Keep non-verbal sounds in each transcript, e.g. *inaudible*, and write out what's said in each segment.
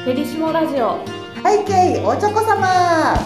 フェリシモラジオ。背景おちょこ様。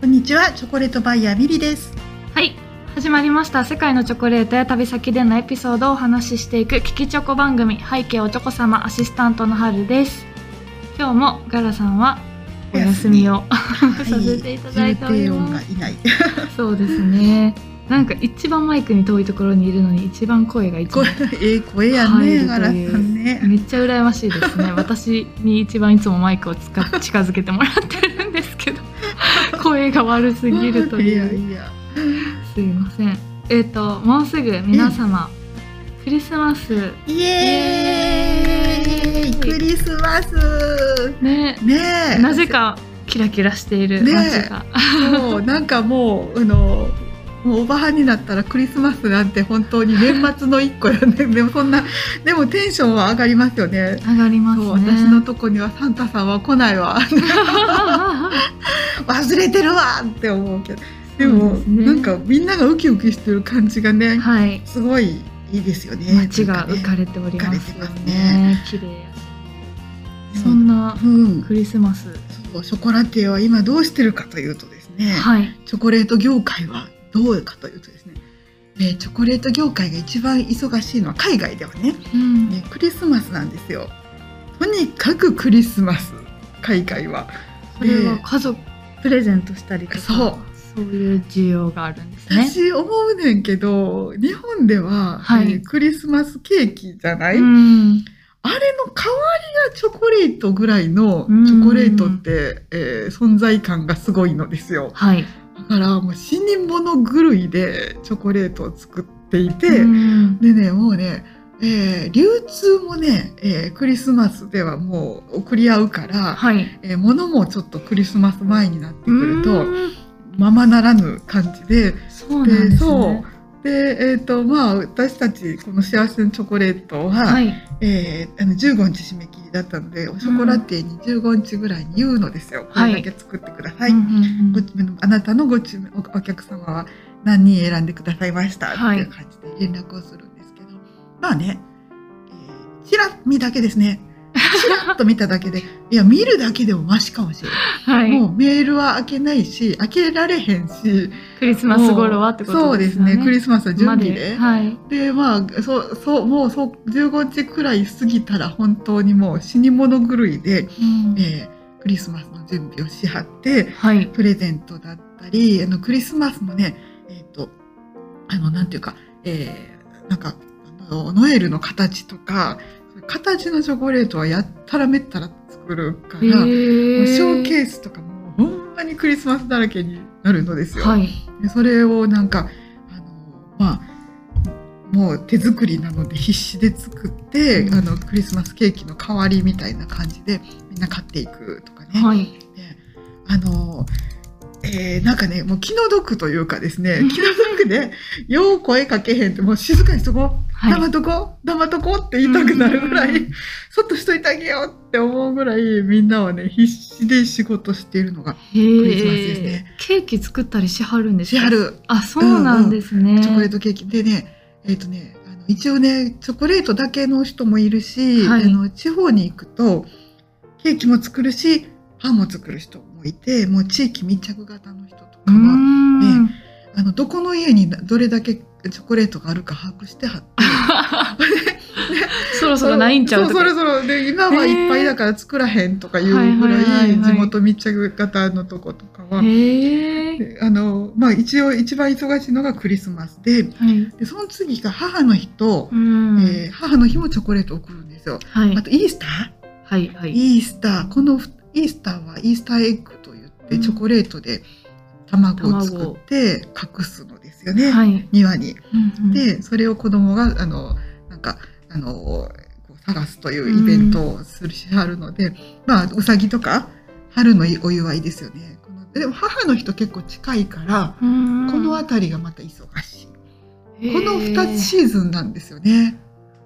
こんにちはチョコレートバイヤーミリです。はい始まりました。世界のチョコレートや旅先でのエピソードをお話ししていく聞きチョコ番組背景おちょこ様アシスタントの春です。今日もガラさんはお休みを *laughs* させていただいております。いない。*laughs* そうですね。なんか一番マイクに遠いところにいるのに一番声が一声番ええ声や入ねガラさるという。んね。めっちゃ羨ましいですね。*laughs* 私に一番いつもマイクを使っ近づけてもらってるんですけど。声が悪すぎるといいうやいや。すいません。えっ、ともうすぐ皆様、クリスマス。イエーイクリスマスね。ね。えなぜかキラキラしているね。街が、もう *laughs* なんかもうあのもうおばはんになったらクリスマスなんて本当に年末の一個よね。*laughs* でもそんなでもテンションは上がりますよね。上がりますね。私のとこにはサンタさんは来ないわ。*laughs* 忘れてるわ。って思うけど。でもね。なんかみんながウキウキしてる感じがねはい。すごいいいですよね。街が浮かれておりますよね。ね。綺麗やし。そんなうん。クリスマス。そうショコラティエは今どうしてるかというとですね、はい。チョコレート業界はどうかというとですね。ねチョコレート業界が一番忙しいのは海外ではね。うん。ねクリスマスなんですよ。とにかくクリスマス海外は。それは家族プレゼントしたりとか。そうそういう需要があるんですね。私思うねんけど日本では、はい。えークリスマスケーキじゃない、うん。あれの代わりがチョコレートぐらいのうん。チョコレートって、えー存在感がすごいのですよ。はい。だからもう死に物狂いでチョコレートを作っていて、うん。でねもうね、えー流通もね、えークリスマスではもう送り合うから、はい。えー物もちょっとクリスマス前になってくるとうんままならぬ感じで。そうなんですね。で、えーとまあ、私たちこの幸せのチョコレートは、はい。えーあの15日締め切りだったのでショコラティエに15日ぐらいに言うのですよ、はい。これだけ作ってください、あなたのご注文おお客様は何人選んでくださいました？ってはいいう感じで連絡をするんですけど、まあね、えー、ちらっ見だけですねちらっと見ただけでいや見るだけでもマシかもしれない、はい。もうメールは開けないし開けられへんし。クリスマス頃はってことですよね。そうですね。クリスマスは準備で、まはい。でまあそうそうもうそう15日くらい過ぎたら本当にもう死に物狂いで、うん。えークリスマスの準備をしはってはい。プレゼントだったりあのクリスマスもねえっ、とあのなんていうか、えーなんかノエルの形とか形のチョコレートはやったらめったら作るから、ショーケースとかもほんまにクリスマスだらけになるのですよ。はい。でそれをなんかあのまあもう手作りなので必死で作って、うん。あのクリスマスケーキの代わりみたいな感じでみんな買っていくとかね。はい。であのえーなんかねもう気の毒というかですね *laughs* 気の毒でよう声かけへんってもう静かにしとこうはい。黙っとこう。黙っとこうって言いたくなるぐらい、うんそっとしといてあげようって思うぐらいみんなはね必死で仕事しているのがへクリスマスですーね。ケーキ作ったりしはるんですか？しはる。あそうなんですね。チョコレートケーキ。でねえっ、とねあの一応ねチョコレートだけの人もいるし、はい。あの地方に行くとケーキも作るしパンも作る人もいてもう地域密着型の人とかうーはん。ねあのどこの家にどれだけチョコレートがあるか把握してはってそろそろないんちゃうそうそろそろで今はいっぱいだから作らへんとかいうぐらはい地元密着型のとことかは。あのまあ、一応一番忙しいのがクリスマスではい。でその次が母の日と、うん。えー母の日もチョコレートを送るんですよ。はい。あとイースター？はいはい。イースター。このふイースターはイースターエッグといって、うん。チョコレートで卵を作って隠すのですよね、はい。庭に。うんうん。でそれを子供があのなんかあのこう探すというイベントをするしはるので、まあうさぎとか春のお祝いですよね。このでも母の日と結構近いから、うん。この辺りがまた忙しい。この2つシーズンなんですよね。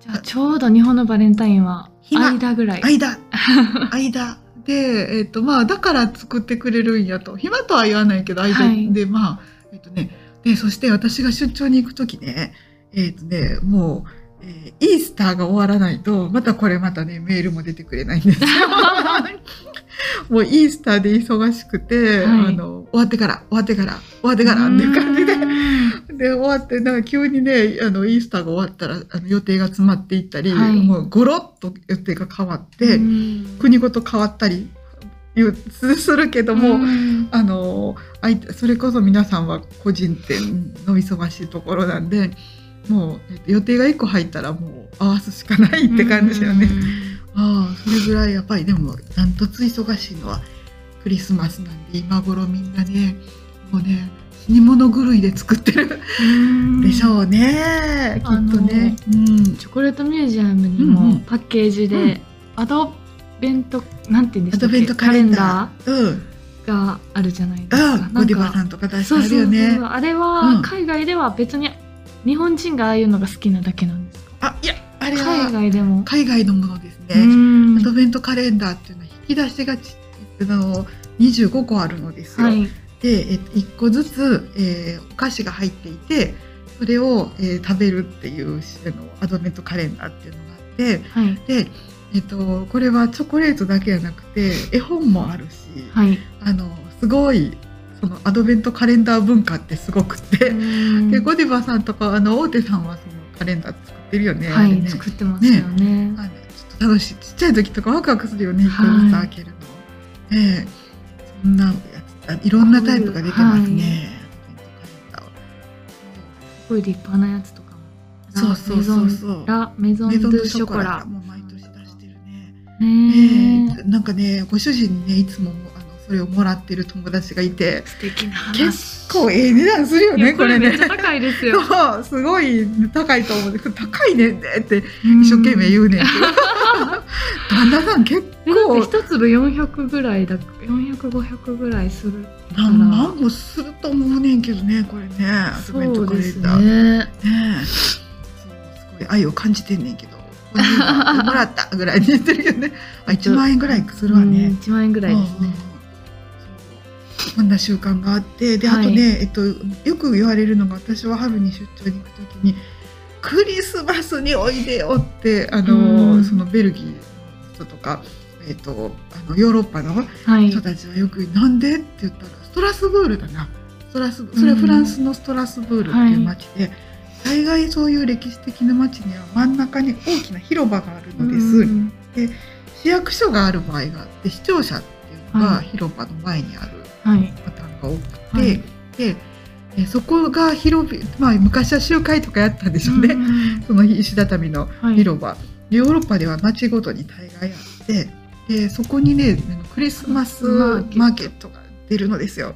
じゃあちょうど日本のバレンタインは暇。間ぐらい。間。*laughs* 間。で、えっとまあ、だから作ってくれるんやと。暇とは言わないけど間はい。で、まあえっとねで、そして私が出張に行くときね、えっ、とね、もう、えーイースターが終わらないと、またこれまたね、メールも出てくれないんです。よ。*laughs* もうイースターで忙しくて、はい。あの、終わってから、終わってから、終わってからっていう感じで、うん。で、終わって、なんか急にね、あの、イースターが終わったら、あの予定が詰まっていったり、はい。もうゴロッと予定が変わって、うん。国ごと変わったりいうすするけども、うん。あのそれこそ皆さんは個人店の忙しいところなんでもうえっと予定が1個入ったらもう合わすしかないって感じだよね。ああそれぐらいやっぱりでもダントツ忙しいのはクリスマスなんで今頃みんなねもうね死に物狂いで作ってるうんでしょうね、きっとね。うんチョコレートミュージアムにもパッケージで、うんアドベントなんて言うんでしたっけ？アドベントカレンダカー。があるじゃないですか。うん。ゴディバさんとか出してあそうそうそうるよね。あれうはん海外では別に日本人がああいうのが好きなだけなんですか？あ、いや、あれ海は外でも。海外のものですうね。んアドベントカレンダーっていうのは引き出しがちあの25個あるのですよ。はい。で、えっと、1個ずつ、えーお菓子が入っていてそれを、えー食べるっていうあのアドベントカレンダーっていうのがあってはい。で、えっと、これはチョコレートだけじゃなくて絵本もあるし、はい。あのすごいそのアドベントカレンダー文化ってすごくて、でゴディバさんとかあの大手さんはそのカレンダー作ってるよね。はい、ね。作ってますよね。あのちょっと楽しいちっちゃい時とかワクワクするよね一個開けるの、ええそんなやつあいろんなタイプが出てますね、すごい立派なやつとかも。そうそうそうそうラメゾンドゥドショコラ。も毎年出してるね、ねえ。え。なんかねご主人にねいつもそれをもらってる友達がいて素敵な話。結構ええ値段するよねこれね。めっちゃ高いですよ。*laughs* すごい高いと思う。高いねんでって一一生懸命言うねんけど。*laughs* 旦那さん結構。か一粒400ぐらいだ400500ぐらいする。何万もすると思うねんけどねこれね。そうですね。ねえ。そうすごい愛を感じてんねんけど。もらったぐらいに言ってるけどね。あ1万円ぐらいするわうんね、1万円ぐらいですね。うんこんな習慣があってであとね、はい。えっと、よく言われるのが私は春に出張に行くときにクリスマスにおいでよってあの、うん。そのベルギーの人とか、えっと、あのヨーロッパのはい。人たちはよく「なんで?」って言ったらストラスブールだな。ストラスそれはフランスのストラスブールっていう町で、大概そういう歴史的な町には真ん中に大きな広場があるのです。うん。市役所がある場合があって視聴者っていうのがはい。広場の前にあるはいパターンが多くて、はい。でえそこが広び、まあ、昔は集会とかやったんでしょうね、うん *laughs* その石畳のはい。広場、ヨーロッパでは町ごとに大概あってでそこにねクリスマスマーケット。が出るのですよ。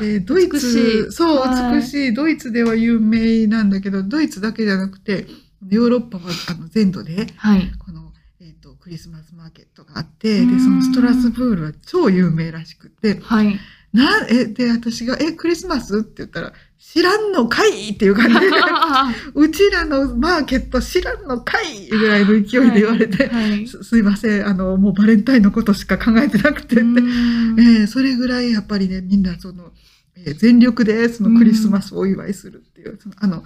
でドイツい。そうはい。美しい。ドイツでは有名なんだけどドイツだけじゃなくてヨーロッパはあの全土ではい。この、えー、とクリスマスマーケットがあってうんでそのストラスブールは超有名らしくてはいなえで私が「えクリスマス?」って言ったら「知らんのかい!」っていう感じで。*laughs* うちらのマーケット知らんのかい？ぐらいの勢いで言われて、はいすすいません。あのもうバレンタインのことしか考えてなくて。って、うん。えーそれぐらいやっぱりねみんなその、えー全力でそのクリスマスをお祝いするっていう、そのあの、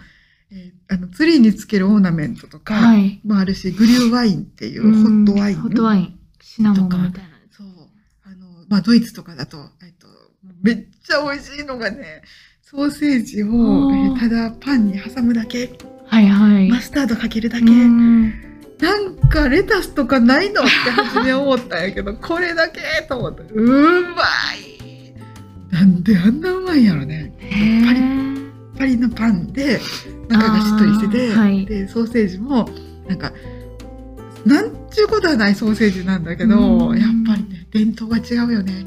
えーあのツリーにつけるオーナメントとかはい。もあるし、グリューワインっていうホットワイン、ホットワイン。シナモンみたいな。そう。あの、まあ、ドイツとかだと、えめっちゃ美味しいのがねソーセージを、ただパンに挟むだけ。はいはい。マスタードかけるだけ、うん。なんかレタスとかないのって初め思ったんやけど *laughs* これだけと思って。うまい。なんであんなうまいんやろね。へパリーパリのパンで中がしっとりしてて、はい。でソーセージもなんかなんちゅうことはないソーセージなんだけど、うん。やっぱりね伝統が違うよね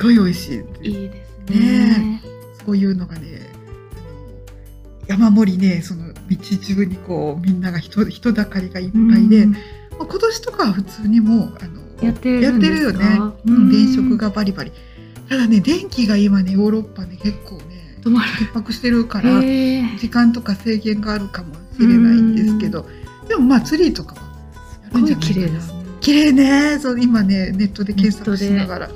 ごい美味しいいいですね。そういうのがね山盛りねその道中にこうみんなが人人だかりがいっぱいで、うん。まあ、今年とかは普通にもうあのやってるよね、ううんん、電飾がバリバリ。ただね電気が今ねヨーロッパね結構ね止まる。逼迫してるから時間とか制限があるかもしれないんですけどでもまあツリーとかはやるんじゃな綺麗ね綺麗ね。そう今ねネットで検索しながら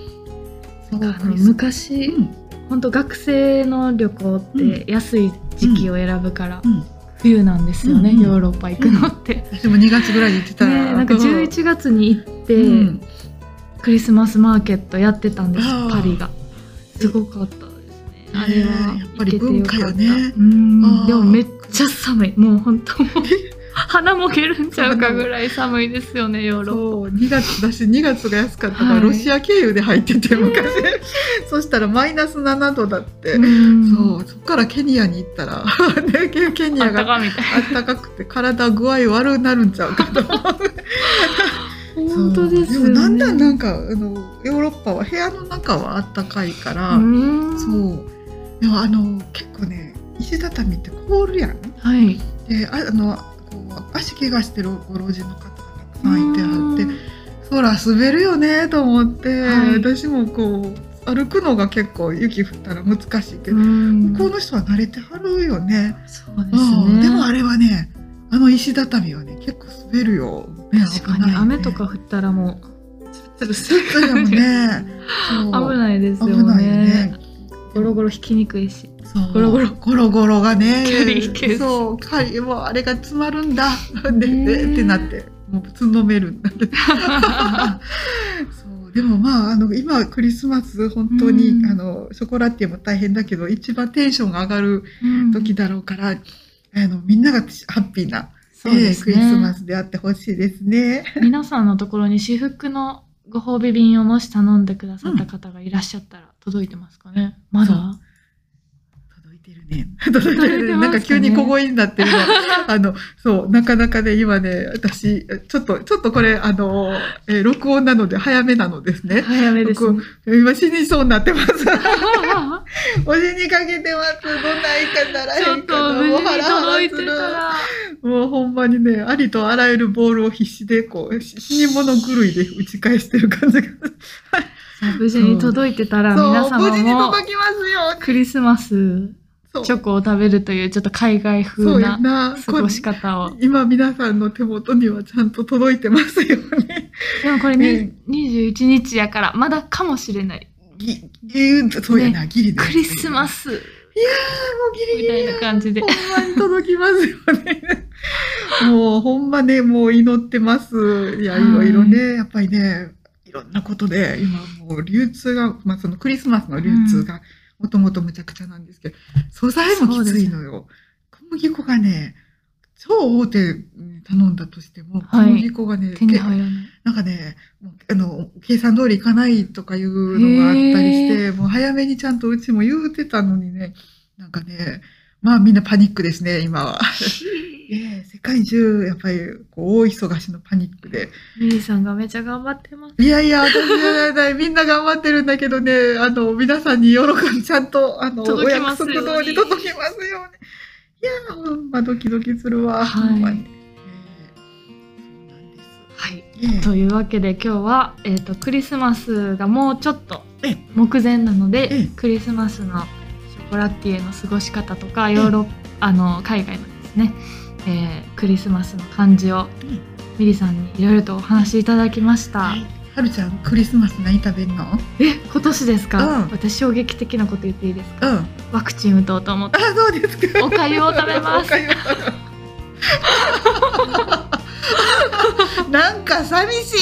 昔、うん。本当学生の旅行って安い時期を選ぶから、うん。冬なんですよね、うんうん。ヨーロッパ行くのって。私も2月ぐらいに行ってた。ら、ね、なんか11月に行って、うん。クリスマスマーケットやってたんですパリが。すごかったですね。あれはねやっぱり行けてよかった。文化よね。うん。でもめっちゃ寒い。もう本当鼻もげるんちゃうかぐらい寒いですよねヨーロッそう2月だし2月が安かったから、はい。ロシア経由で入ってて昔そしたらマイナス7度だって、パうん。そうそこからケニアに行ったら、*laughs* ね、ケケニアがあったかくて体具合悪くなるんちゃうかと思う。*laughs* 本当ですよね。そうもだんだんなんかあのヨーロッパは部屋の中はあったかいから、うん。そう。でもあの結構ね石畳って凍るやん。はい。でああの足怪我してるご老人の方がたくさんいてはってそら滑るよねと思って、はい。私もこう歩くのが結構雪降ったら難しいけど、うん。向こうの人は慣れてはるよね、そうですね。うん。でもあれはねあの石畳はね結構滑るよ、ね、確かに雨とか降ったらもうツルツルそうだもんね *laughs* 危ないですよね。ね。ゴロゴロ引きにくいしゴロゴロ。ゴロゴロがね。距離引ける。そう。かもうあれが詰まるんだ。でねでってなって。もうつんのめるんだ *laughs* そう。でもまああの今クリスマス本当に、うん。あのショコラティエも大変だけど一番テンションが上がる時だろうから、あのみんながハッピーな、そうクリスマねスであってほしいですね。皆さんのところに至福のご褒美便をもし頼んでくださった方がいらっしゃったら届いてますかね？まだ？*laughs* ね。なんか急に小声になってるの。*laughs* あの、そう、なかなかね、今ね、私、ちょっと、ちょっとこれ、あの、えー録音なので早めなのですね。早めですね今死にそうになってます。*laughs* お死にかけてます。どんないかならちょっ。ともうハラハラするたらもうほんまにね、ありとあらゆるボールを必死で、こう、し死に物狂いで打ち返してる感じが。無事に届いてたらそう、皆無事に様も届きますよ。クリスマスチョコを食べるというちょっと海外風な。過ごし方を。今皆さんの手元にはちゃんと届いてますよね。*laughs* でもこれねに21日やからまだかもしれない。ぎぎそうやな、ギリクリスマス。いやーもうギリギリ。みたいな感じで。ほんまに届きますよね。*laughs* もうほんまね、もう祈ってます。いや、い。ろいろね、やっぱりね、いろんなことで、今もう流通が、まあそのクリスマスの流通がもともとむちゃくちゃなんですけど、素材もきついのよ。小麦粉がね、超大手に頼んだとしても、小はい麦粉がね、手に入らないなんかね、あの、計算通りいかないとかいうのがあったりして、もう早めにちゃんとうちも言うてたのにね、なんかね、まあみんなパニックですね、今は。*laughs* ええ世界中、やっぱり、こう、大忙しのパニックで。ミリーさんがめちゃ頑張ってます。いやいや、私じゃないない、みんな頑張ってるんだけどね、あの、皆さんに喜んで、ちゃんと、あの、お約束通り届きますように。いやー、ほんまドキドキするわ、はい。ほんまに。というわけで今日は、えー、とクリスマスがもうちょっとええ。目前なので、ええ。クリスマスのショコラティエの過ごし方とかヨーロッパあの海外のですね、えークリスマスの感じをうん。ミリさんにいろいろとお話しいただきました、はい。はるちゃん、クリスマス何食べんの？え今年ですか、うん。私衝撃的なこと言っていいですか？うん。ワクチン打とうと思って。あ、そうですか。お粥 *laughs* を食べます。なんか寂し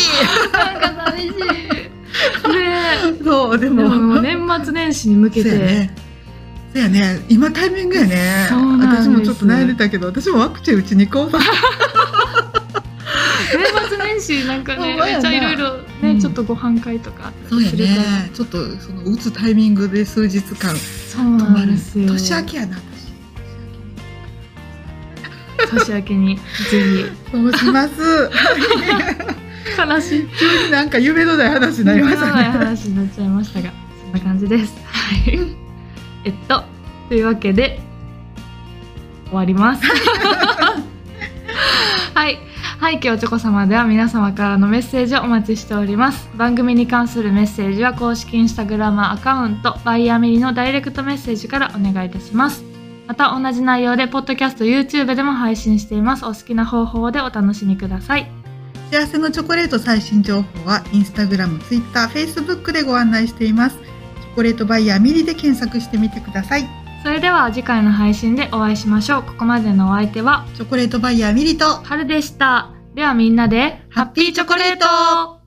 なんか寂しい。ね。い。そう、ででも。年末年始に向けて、ね。そうやね。今タイミングやね。そうなんです私もちょっと悩んでたけど、私もワクチンうちに行こう。*laughs* 年末年始なんかねめっちゃいろいろね、うんちょっとご飯会とかそうやね。ちょっとその打つタイミングで数日間そう止まるなんです。よ年明けやな。年明けにぜそうします。ひ *laughs* 悲しい急になんか夢のない話になりましたないね。話になっちゃいましたがそんな感じですはいえっとというわけで終わります。*laughs* はい。背景おちょこ様では皆様からのメッセージをお待ちしております。番組に関するメッセージは公式インスタグラムアカウントバイヤーミリのダイレクトメッセージからお願いいたします。また同じ内容でポッドキャスト YouTube でも配信しています。お好きな方法でお楽しみください。幸せのチョコレート最新情報はインスタグラム、ツイッター、フェイスブックでご案内しています。チョコレートバイヤーミリで検索してみてください。それでは次回の配信でお会いしましょう。ここまでのお相手はチョコレートバイヤーミリと春でした。ではみんなでハッピーチョコレート